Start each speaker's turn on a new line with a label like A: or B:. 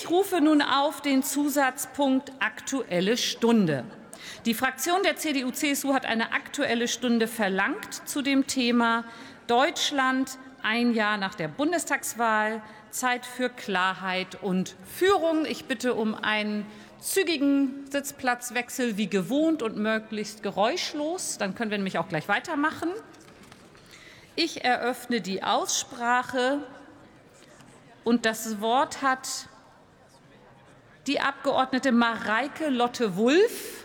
A: Ich rufe nun auf den Zusatzpunkt Aktuelle Stunde. Die Fraktion der CDU-CSU hat eine Aktuelle Stunde verlangt zu dem Thema Deutschland ein Jahr nach der Bundestagswahl, Zeit für Klarheit und Führung. Ich bitte um einen zügigen Sitzplatzwechsel wie gewohnt und möglichst geräuschlos. Dann können wir nämlich auch gleich weitermachen. Ich eröffne die Aussprache und das Wort hat die Abgeordnete Mareike Lotte Wulff